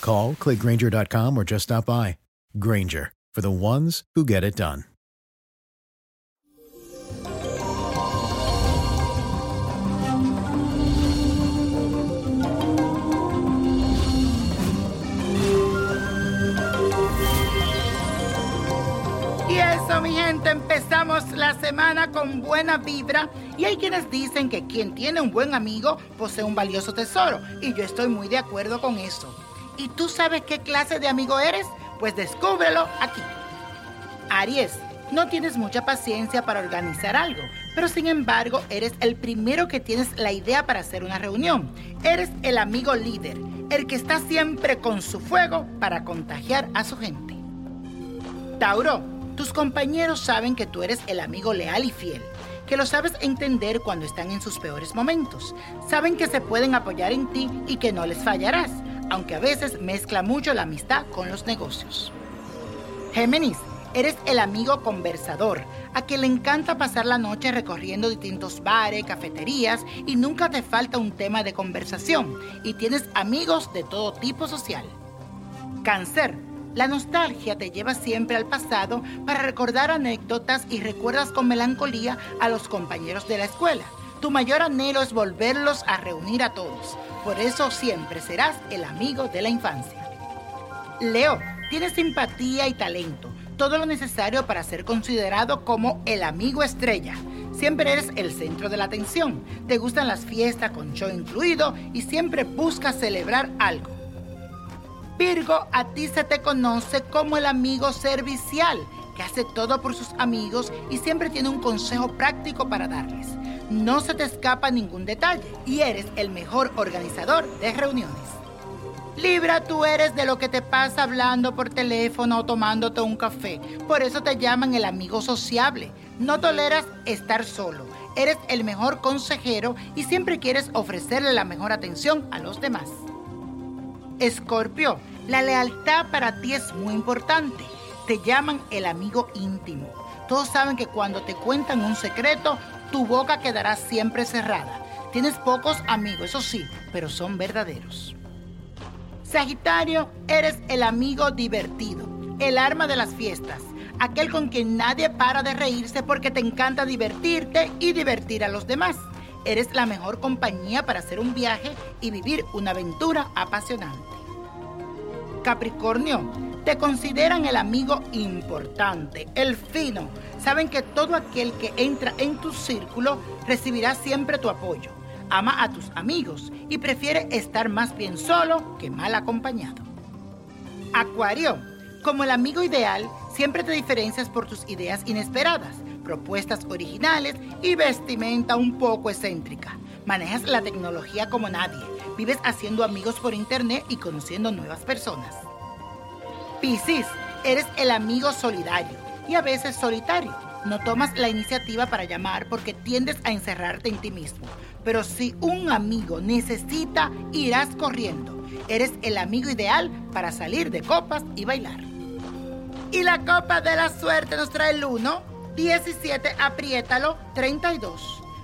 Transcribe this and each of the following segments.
Call, clickgranger.com, or just stop by. Granger, for the ones who get it done. Y eso, mi gente, empezamos la semana con buena vibra. Y hay quienes dicen que quien tiene un buen amigo posee un valioso tesoro. Y yo estoy muy de acuerdo con eso. ¿Y tú sabes qué clase de amigo eres? Pues descúbrelo aquí. Aries, no tienes mucha paciencia para organizar algo, pero sin embargo eres el primero que tienes la idea para hacer una reunión. Eres el amigo líder, el que está siempre con su fuego para contagiar a su gente. Tauro, tus compañeros saben que tú eres el amigo leal y fiel, que lo sabes entender cuando están en sus peores momentos. Saben que se pueden apoyar en ti y que no les fallarás, aunque a veces mezcla mucho la amistad con los negocios. Géminis, eres el amigo conversador, a quien le encanta pasar la noche recorriendo distintos bares, cafeterías y nunca te falta un tema de conversación y tienes amigos de todo tipo social. Cáncer, la nostalgia te lleva siempre al pasado para recordar anécdotas y recuerdas con melancolía a los compañeros de la escuela. Tu mayor anhelo es volverlos a reunir a todos. Por eso siempre serás el amigo de la infancia. Leo, tienes simpatía y talento, todo lo necesario para ser considerado como el amigo estrella. Siempre eres el centro de la atención, te gustan las fiestas con show incluido y siempre buscas celebrar algo. Virgo, a ti se te conoce como el amigo servicial, que hace todo por sus amigos y siempre tiene un consejo práctico para darles. No se te escapa ningún detalle y eres el mejor organizador de reuniones. Libra, tú eres de lo que te pasa hablando por teléfono o tomándote un café. Por eso te llaman el amigo sociable. No toleras estar solo. Eres el mejor consejero y siempre quieres ofrecerle la mejor atención a los demás. Escorpio, la lealtad para ti es muy importante. Te llaman el amigo íntimo. Todos saben que cuando te cuentan un secreto, tu boca quedará siempre cerrada. Tienes pocos amigos, eso sí, pero son verdaderos. Sagitario, eres el amigo divertido, el arma de las fiestas, aquel con quien nadie para de reírse porque te encanta divertirte y divertir a los demás. Eres la mejor compañía para hacer un viaje y vivir una aventura apasionante. Capricornio, te consideran el amigo importante, el fino. Saben que todo aquel que entra en tu círculo recibirá siempre tu apoyo. Ama a tus amigos y prefiere estar más bien solo que mal acompañado. Acuario, como el amigo ideal, Siempre te diferencias por tus ideas inesperadas, propuestas originales y vestimenta un poco excéntrica. Manejas la tecnología como nadie. Vives haciendo amigos por internet y conociendo nuevas personas. Piscis, eres el amigo solidario y a veces solitario. No tomas la iniciativa para llamar porque tiendes a encerrarte en ti mismo. Pero si un amigo necesita, irás corriendo. Eres el amigo ideal para salir de copas y bailar. Y la copa de la suerte nos trae el 1, 17, apriétalo, 32,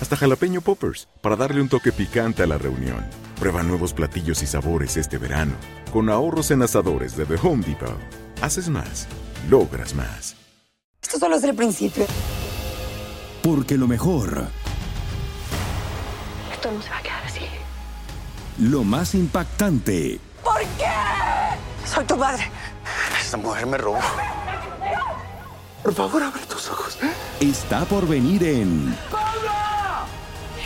hasta jalapeño poppers, para darle un toque picante a la reunión. Prueba nuevos platillos y sabores este verano, con ahorros en asadores de The Home Depot. Haces más, logras más. Esto solo es el principio. Porque lo mejor, Esto no se va a quedar así. lo más impactante, ¿Por qué? Soy tu madre. Esta mujer me robó. Por favor, abre tus ojos. está por venir en